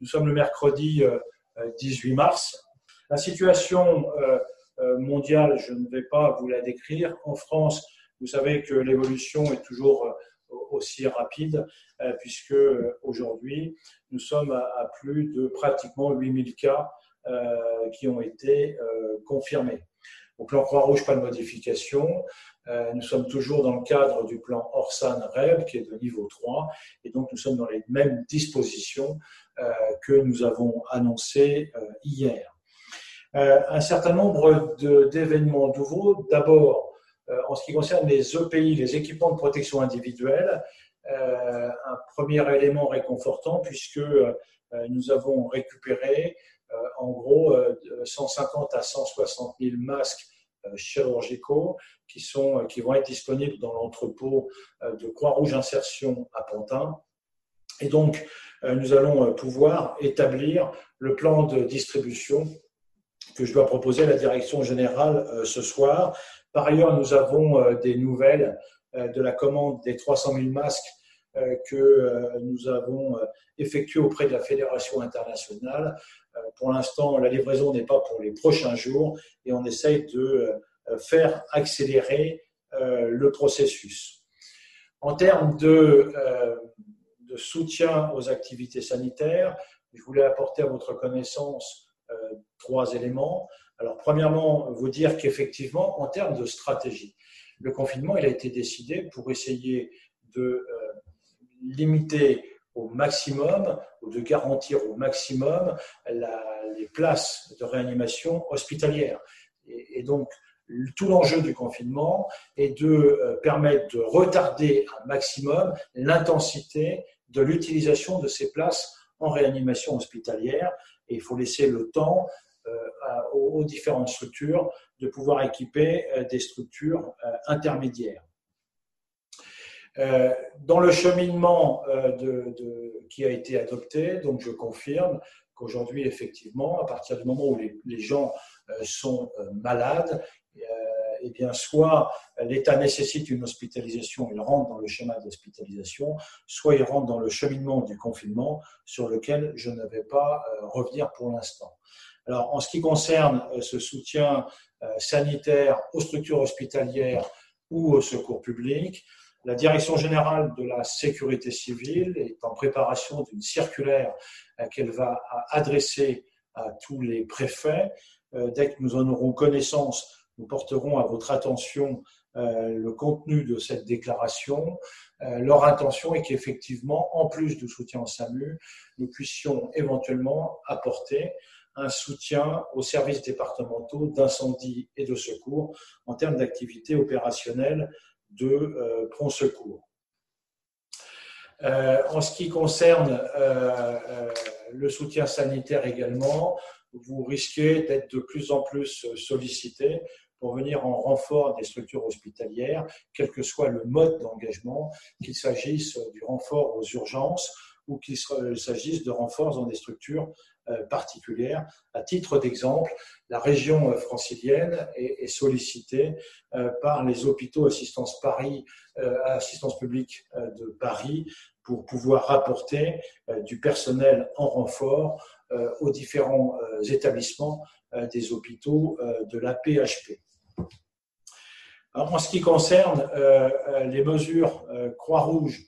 Nous sommes le mercredi 18 mars. La situation mondiale, je ne vais pas vous la décrire. En France, vous savez que l'évolution est toujours aussi rapide, puisque aujourd'hui, nous sommes à plus de pratiquement 8000 cas qui ont été confirmés. Au plan Croix-Rouge, pas de modification. Euh, nous sommes toujours dans le cadre du plan Orsan-REB, qui est de niveau 3, et donc nous sommes dans les mêmes dispositions euh, que nous avons annoncées euh, hier. un certain nombre d'événements nouveaux. D'abord, en ce qui concerne les EPI, les équipements de protection individuelle, un premier élément réconfortant puisque nous avons récupéré en gros 150 à 160 000 masques chirurgicaux qui, sont, euh, qui vont être disponibles dans l'entrepôt euh, de Croix-Rouge Insertion à Pantin. Et donc, nous allons pouvoir établir le plan de distribution que je dois proposer à la direction générale ce soir. Par ailleurs, nous avons des nouvelles de la commande des 300 000 masques que nous avons effectuées auprès de la Fédération internationale. Euh, pour l'instant, la livraison n'est pas pour les prochains jours et on essaye de euh, faire accélérer euh, le processus. En termes de, soutien aux activités sanitaires, je voulais apporter à votre connaissance trois éléments. Alors, premièrement, vous dire qu'effectivement, en termes de stratégie, le confinement, il a été décidé pour essayer de limiter au maximum ou de garantir au maximum les places de réanimation hospitalière. Et, donc, tout l'enjeu du confinement est de euh, permettre de retarder un maximum l'intensité de l'utilisation de ces places en réanimation hospitalière. Et il faut laisser le temps euh, aux différentes structures de pouvoir équiper euh, des structures intermédiaires. Euh, dans le cheminement euh, qui a été adopté, donc je confirme qu'aujourd'hui, effectivement, à partir du moment où les, gens euh, sont malades, eh bien, soit l'État nécessite une hospitalisation, il rentre dans le schéma d'hospitalisation, soit il rentre dans le cheminement du confinement, sur lequel je ne vais pas revenir pour l'instant. Alors, en ce qui concerne ce soutien sanitaire aux structures hospitalières ou au secours public, la Direction générale de la sécurité civile est en préparation d'une circulaire euh, qu'elle va adresser à tous les préfets. Euh, dès que nous en aurons connaissance, nous porterons à votre attention euh, le contenu de cette déclaration. Leur intention est qu'effectivement, en plus du soutien au SAMU, nous puissions éventuellement apporter un soutien aux services départementaux d'incendie et de secours en termes d'activité opérationnelle de euh, prendre secours. Euh, en ce qui concerne euh, le soutien sanitaire également, vous risquez d'être de plus en plus sollicité pour venir en renfort des structures hospitalières, quel que soit le mode d'engagement, qu'il s'agisse du renfort aux urgences ou qu'il s'agisse de renforts dans des structures particulière. À titre d'exemple, la région euh, francilienne est, sollicitée euh, par les hôpitaux assistance, Paris, assistance publique de Paris pour pouvoir rapporter du personnel en renfort aux différents établissements des hôpitaux de la PHP. en ce qui concerne les mesures Croix-Rouge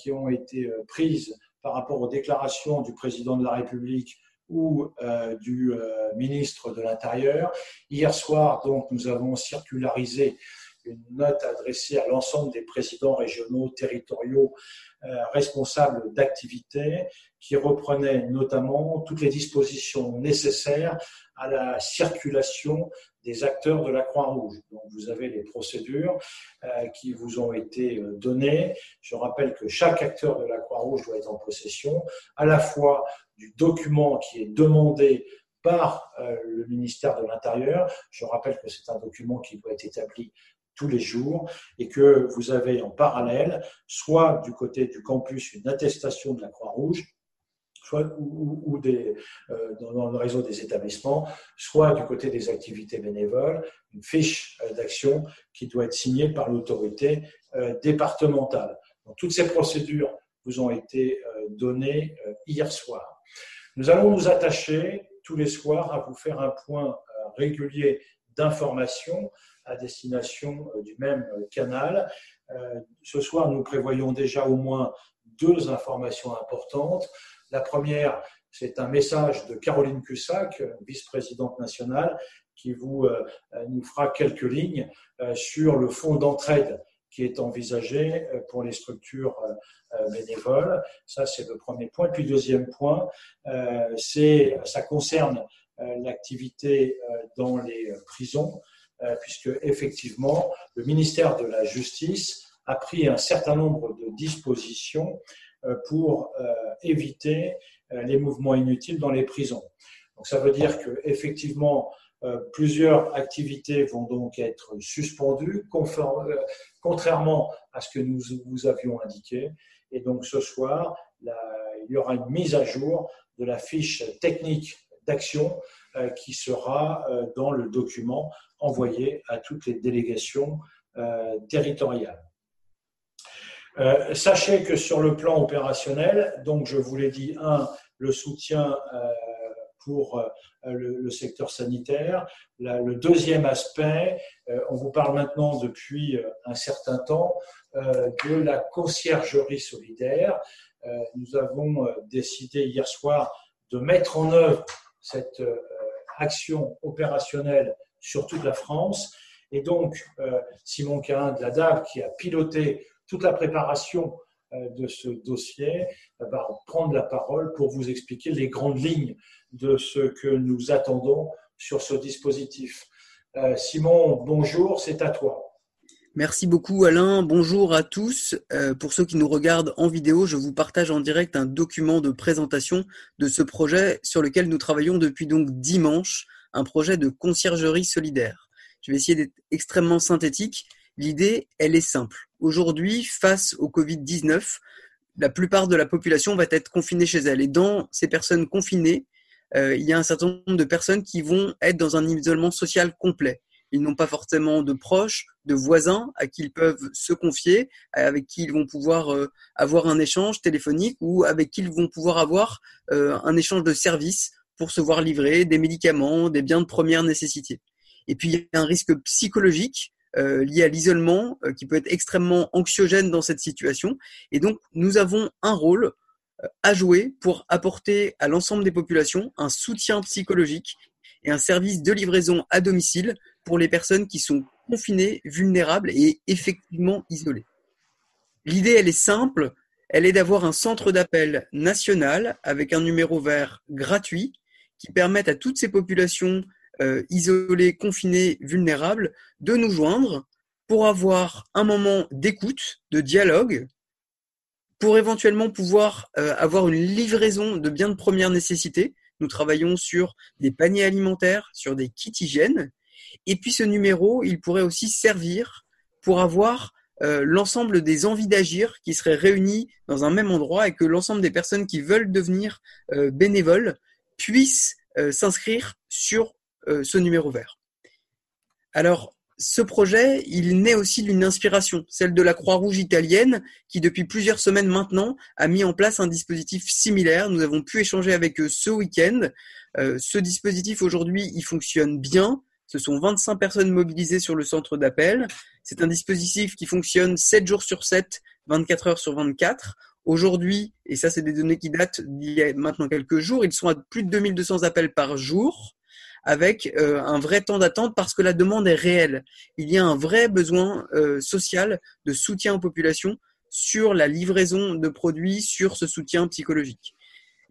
qui ont été prises par rapport aux déclarations du président de la République ou euh, du euh, ministre de l'Intérieur. Hier soir, donc, nous avons circularisé une note adressée à l'ensemble des présidents régionaux, territoriaux, euh, responsables d'activités, qui reprenait notamment toutes les dispositions nécessaires à la circulation des acteurs de la Croix-Rouge. Donc, vous avez les procédures euh, qui vous ont été euh, données. Je rappelle que chaque acteur de la Croix-Rouge doit être en possession à la fois du document qui est demandé par le ministère de l'Intérieur. Je rappelle que c'est un document qui doit être établi tous les jours et que vous avez en parallèle, soit du côté du campus, une attestation de la Croix-Rouge, soit ou, euh, dans le réseau des établissements, soit du côté des activités bénévoles, une fiche euh, d'action qui doit être signée par l'autorité euh, départementale. Toutes ces procédures vous ont été données hier soir. Nous allons nous attacher tous les soirs à vous faire un point régulier d'information à destination du même canal. Ce soir, nous prévoyons déjà au moins deux informations importantes. La première, c'est un message de Caroline Cussac, vice-présidente nationale, qui vous, euh, nous fera quelques lignes euh, sur le fonds d'entraide qui est envisagé euh, pour les structures bénévoles. Ça, c'est le premier point. Puis, deuxième point, ça concerne l'activité dans les prisons, puisque effectivement, le ministère de la Justice a pris un certain nombre de dispositions pour éviter les mouvements inutiles dans les prisons. Donc, ça veut dire que effectivement, euh, plusieurs activités vont donc être suspendues, euh, contrairement à ce que nous vous avions indiqué. Et donc ce soir, il y aura une mise à jour de la fiche technique d'action euh, qui sera dans le document envoyé à toutes les délégations territoriales. sachez que sur le plan opérationnel, donc je vous l'ai dit, un, le soutien pour euh, le, secteur sanitaire. le deuxième aspect, euh, on vous parle maintenant depuis euh, un certain temps de la conciergerie solidaire. Nous avons décidé hier soir de mettre en œuvre cette action opérationnelle sur toute la France. Et donc, Simon Cain de la DAV, qui a piloté toute la préparation de ce dossier, va prendre la parole pour vous expliquer les grandes lignes de ce que nous attendons sur ce dispositif. Euh, Simon, bonjour, c'est à toi. Merci beaucoup Alain, bonjour à tous. Euh, pour ceux qui nous regardent en vidéo, je vous partage en direct un document de présentation de ce projet sur lequel nous travaillons depuis donc dimanche, un projet de conciergerie solidaire. Je vais essayer d'être extrêmement synthétique. L'idée, elle est simple. Aujourd'hui, face au Covid-19, la plupart de la population va être confinée chez elle. Et dans ces personnes confinées, euh, il y a un certain nombre de personnes qui vont être dans un isolement social complet. Ils n'ont pas forcément de proches, de voisins à qui ils peuvent se confier, avec qui ils vont pouvoir euh, avoir un échange téléphonique ou avec qui ils vont pouvoir avoir euh, un échange de services pour se voir livrer des médicaments, des biens de première nécessité. Et puis il y a un risque psychologique lié à l'isolement qui peut être extrêmement anxiogène dans cette situation. Et donc nous avons un rôle à jouer pour apporter à l'ensemble des populations un soutien psychologique et un service de livraison à domicile pour les personnes qui sont confinées, vulnérables et effectivement isolées. L'idée, elle est simple, elle est d'avoir un centre d'appel national avec un numéro vert gratuit qui permette à toutes ces populations euh, isolées, confinées, vulnérables de nous joindre pour avoir un moment d'écoute, de dialogue, pour éventuellement pouvoir euh, avoir une livraison de biens de première nécessité, nous travaillons sur des paniers alimentaires, sur des kits hygiène. Et puis ce numéro, il pourrait aussi servir pour avoir euh, l'ensemble des envies d'agir qui seraient réunies dans un même endroit et que l'ensemble des personnes qui veulent devenir euh, bénévoles puissent s'inscrire sur ce numéro vert. Alors, ce projet, il naît aussi d'une inspiration, celle de la Croix-Rouge italienne, qui depuis plusieurs semaines maintenant a mis en place un dispositif similaire. Nous avons pu échanger avec eux ce week-end. Euh, ce dispositif aujourd'hui, il fonctionne bien. Ce sont 25 personnes mobilisées sur le centre d'appel. C'est un dispositif qui fonctionne 7 jours sur 7, 24 heures sur 24. Aujourd'hui, et ça c'est des données qui datent d'il y a maintenant quelques jours, ils sont à plus de 2200 appels par jour avec euh, un vrai temps d'attente parce que la demande est réelle. Il y a un vrai besoin euh, social de soutien aux populations sur la livraison de produits, sur ce soutien psychologique.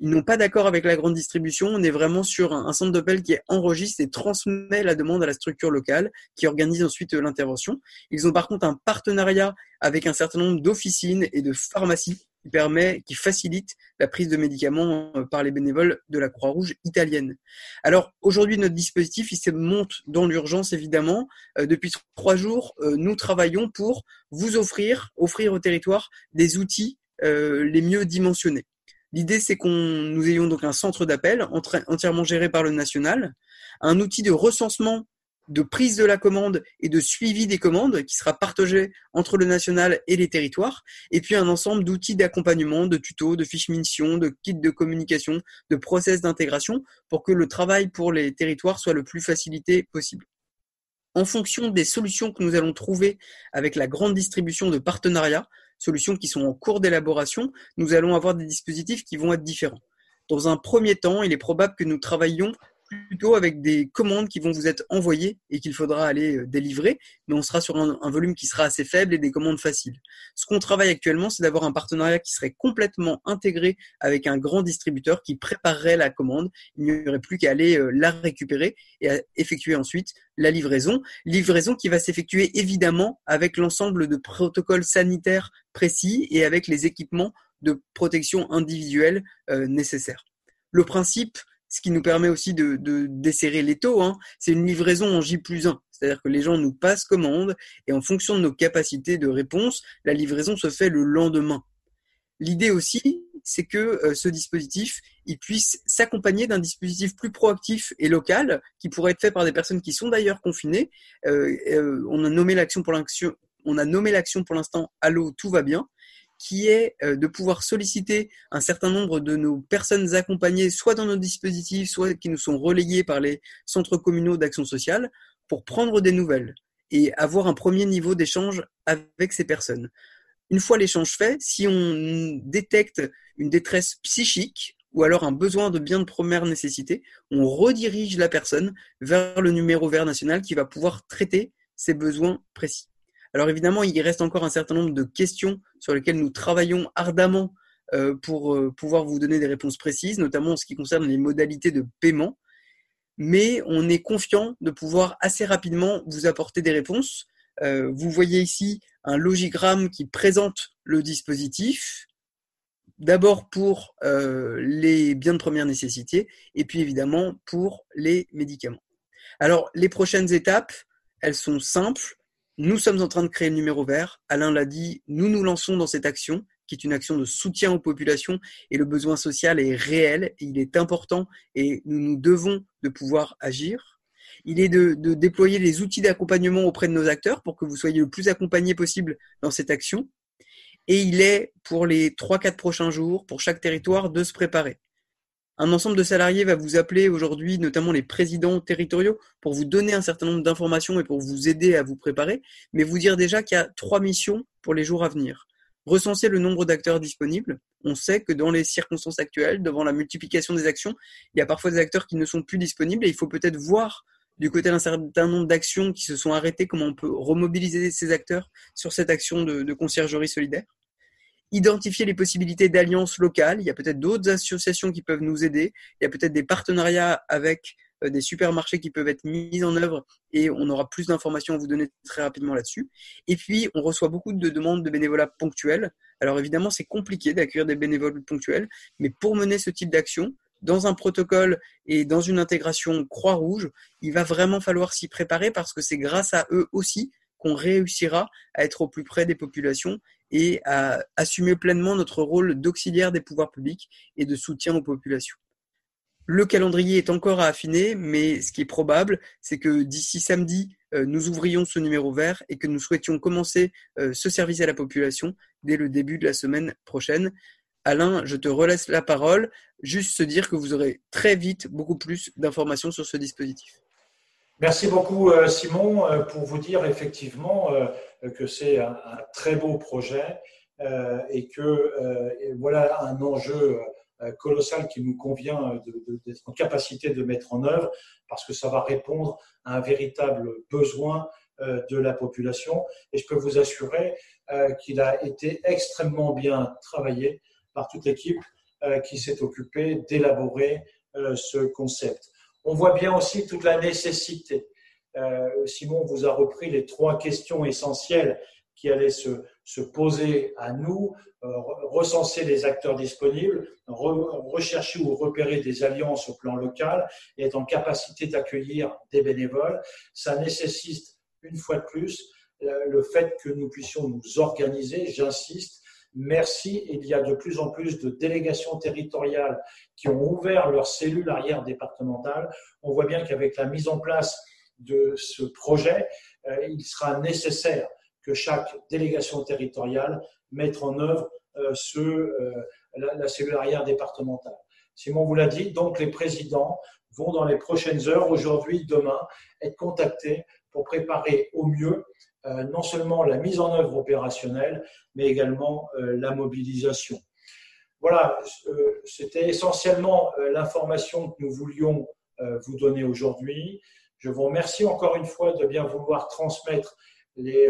Ils n'ont pas d'accord avec la grande distribution. On est vraiment sur un, centre d'appel qui enregistre et transmet la demande à la structure locale qui organise ensuite euh, l'intervention. Ils ont par contre un partenariat avec un certain nombre d'officines et de pharmacies qui permet, qui facilite la prise de médicaments euh, par les bénévoles de la Croix-Rouge italienne. Alors aujourd'hui, notre dispositif, il se monte dans l'urgence évidemment. Euh, depuis trois jours, nous travaillons pour vous offrir, offrir au territoire des outils les mieux dimensionnés. L'idée, c'est qu'on nous ayons donc un centre d'appel entièrement géré par le national, un outil de recensement de prise de la commande et de suivi des commandes qui sera partagé entre le national et les territoires, et puis un ensemble d'outils d'accompagnement, de tutos, de fiches mission, de kits de communication, de process d'intégration pour que le travail pour les territoires soit le plus facilité possible. En fonction des solutions que nous allons trouver avec la grande distribution de partenariats, solutions qui sont en cours d'élaboration, nous allons avoir des dispositifs qui vont être différents. Dans un premier temps, il est probable que nous travaillions plutôt avec des commandes qui vont vous être envoyées et qu'il faudra aller euh, délivrer, mais on sera sur un, volume qui sera assez faible et des commandes faciles. Ce qu'on travaille actuellement, c'est d'avoir un partenariat qui serait complètement intégré avec un grand distributeur qui préparerait la commande. Il n'y aurait plus qu'à aller euh, la récupérer et à effectuer ensuite la livraison. Livraison qui va s'effectuer évidemment avec l'ensemble de protocoles sanitaires précis et avec les équipements de protection individuelle euh, nécessaires. Le principe ce qui nous permet aussi de, de desserrer les taux. Hein. C'est une livraison en J plus 1. C'est-à-dire que les gens nous passent commande et en fonction de nos capacités de réponse, la livraison se fait le lendemain. L'idée aussi, c'est que euh, ce dispositif, il puisse s'accompagner d'un dispositif plus proactif et local, qui pourrait être fait par des personnes qui sont d'ailleurs confinées. Euh, euh, on a nommé l'action pour l'action, on a nommé l'action pour l'instant Allô, tout va bien qui est euh, de pouvoir solliciter un certain nombre de nos personnes accompagnées, soit dans nos dispositifs, soit qui nous sont relayées par les centres communaux d'action sociale, pour prendre des nouvelles et avoir un premier niveau d'échange avec ces personnes. Une fois l'échange fait, si on détecte une détresse psychique ou alors un besoin de bien de première nécessité, on redirige la personne vers le numéro vert national qui va pouvoir traiter ses besoins précis. Alors évidemment, il reste encore un certain nombre de questions sur lesquelles nous travaillons ardemment euh, pour euh, pouvoir vous donner des réponses précises, notamment en ce qui concerne les modalités de paiement. Mais on est confiant de pouvoir assez rapidement vous apporter des réponses. Euh, vous voyez ici un logigramme qui présente le dispositif, d'abord pour les biens de première nécessité et puis évidemment pour les médicaments. Alors les prochaines étapes, elles sont simples. Nous sommes en train de créer le numéro vert. Alain l'a dit, nous nous lançons dans cette action qui est une action de soutien aux populations et le besoin social est réel, il est important et nous nous devons de pouvoir agir. Il est de, déployer les outils d'accompagnement auprès de nos acteurs pour que vous soyez le plus accompagnés possible dans cette action. Et il est pour les 3-4 prochains jours, pour chaque territoire, de se préparer. Un ensemble de salariés va vous appeler aujourd'hui, notamment les présidents territoriaux, pour vous donner un certain nombre d'informations et pour vous aider à vous préparer, mais vous dire déjà qu'il y a trois missions pour les jours à venir. Recenser le nombre d'acteurs disponibles. On sait que dans les circonstances actuelles, devant la multiplication des actions, il y a parfois des acteurs qui ne sont plus disponibles et il faut peut-être voir du côté d'un certain nombre d'actions qui se sont arrêtées, comment on peut remobiliser ces acteurs sur cette action de, de conciergerie solidaire identifier les possibilités d'alliances locales. Il y a peut-être d'autres associations qui peuvent nous aider. Il y a peut-être des partenariats avec euh, des supermarchés qui peuvent être mis en œuvre et on aura plus d'informations à vous donner très rapidement là-dessus. Et puis, on reçoit beaucoup de demandes de bénévolat ponctuels. Alors évidemment, c'est compliqué d'accueillir des bénévoles ponctuels, mais pour mener ce type d'action, dans un protocole et dans une intégration Croix-Rouge, il va vraiment falloir s'y préparer parce que c'est grâce à eux aussi qu'on réussira à être au plus près des populations et à assumer pleinement notre rôle d'auxiliaire des pouvoirs publics et de soutien aux populations. Le calendrier est encore à affiner, mais ce qui est probable, c'est que d'ici samedi, euh, nous ouvrions ce numéro vert et que nous souhaitions commencer euh, ce service à la population dès le début de la semaine prochaine. Alain, je te relaisse la parole. Juste se dire que vous aurez très vite beaucoup plus d'informations sur ce dispositif. Merci beaucoup, euh, Simon, pour vous dire effectivement que c'est un, très beau projet euh, et que euh, voilà un enjeu euh, colossal qui nous convient d'être en capacité de mettre en œuvre parce que ça va répondre à un véritable besoin de la population. Et je peux vous assurer qu'il a été extrêmement bien travaillé par toute l'équipe qui s'est occupée d'élaborer ce concept. On voit bien aussi toute la nécessité Simon vous a repris les trois questions essentielles qui allaient se, se poser à nous, euh, recenser les acteurs disponibles, rechercher ou repérer des alliances au plan local et être en capacité d'accueillir des bénévoles. Ça nécessite, une fois de plus, euh, le fait que nous puissions nous organiser, j'insiste, Merci. Il y a de plus en plus de délégations territoriales qui ont ouvert leurs cellules arrière départementales. On voit bien qu'avec la mise en place de ce projet, il sera nécessaire que chaque délégation territoriale mette en œuvre ce, la, la cellule arrière départementale. Simon vous l'a dit, donc les présidents vont dans les prochaines heures, aujourd'hui, demain, être contactés pour préparer au mieux euh, non seulement la mise en œuvre opérationnelle, mais également euh, la mobilisation. Voilà, euh, c'était essentiellement l'information que nous voulions vous donner aujourd'hui. Je vous remercie encore une fois de bien vouloir transmettre les,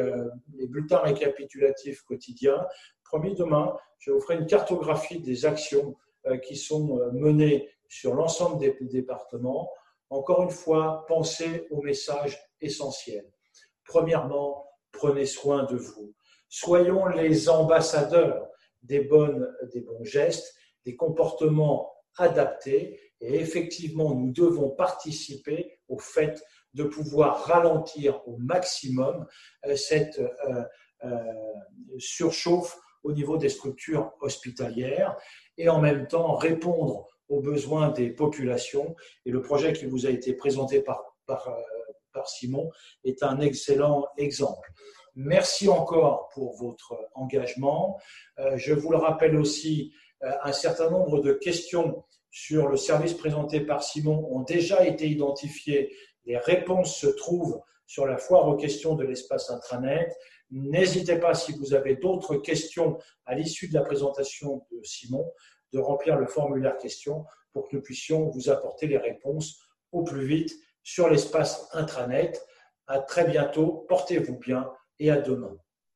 les, bulletins récapitulatifs quotidiens. Promis, demain, je vous ferai une cartographie des actions qui sont menées sur l'ensemble des départements. Encore une fois, pensez au message essentiel. Premièrement, prenez soin de vous. Soyons les ambassadeurs des, bonnes, des bons gestes, des comportements adaptés. Et effectivement, nous devons participer au fait de pouvoir ralentir au maximum euh, cette euh, euh, surchauffe au niveau des structures hospitalières et en même temps répondre aux besoins des populations. Et le projet qui vous a été présenté par, par, Simon est un excellent exemple. Merci encore pour votre engagement. Je vous le rappelle aussi, un certain nombre de questions sur le service présenté par Simon ont déjà été identifiées. Les réponses se trouvent sur la foire aux questions de l'espace intranet. N'hésitez pas, si vous avez d'autres questions à l'issue de la présentation de Simon, de remplir le formulaire questions pour que nous puissions vous apporter les réponses au plus vite sur l'espace intranet. À très bientôt, portez-vous bien et à demain.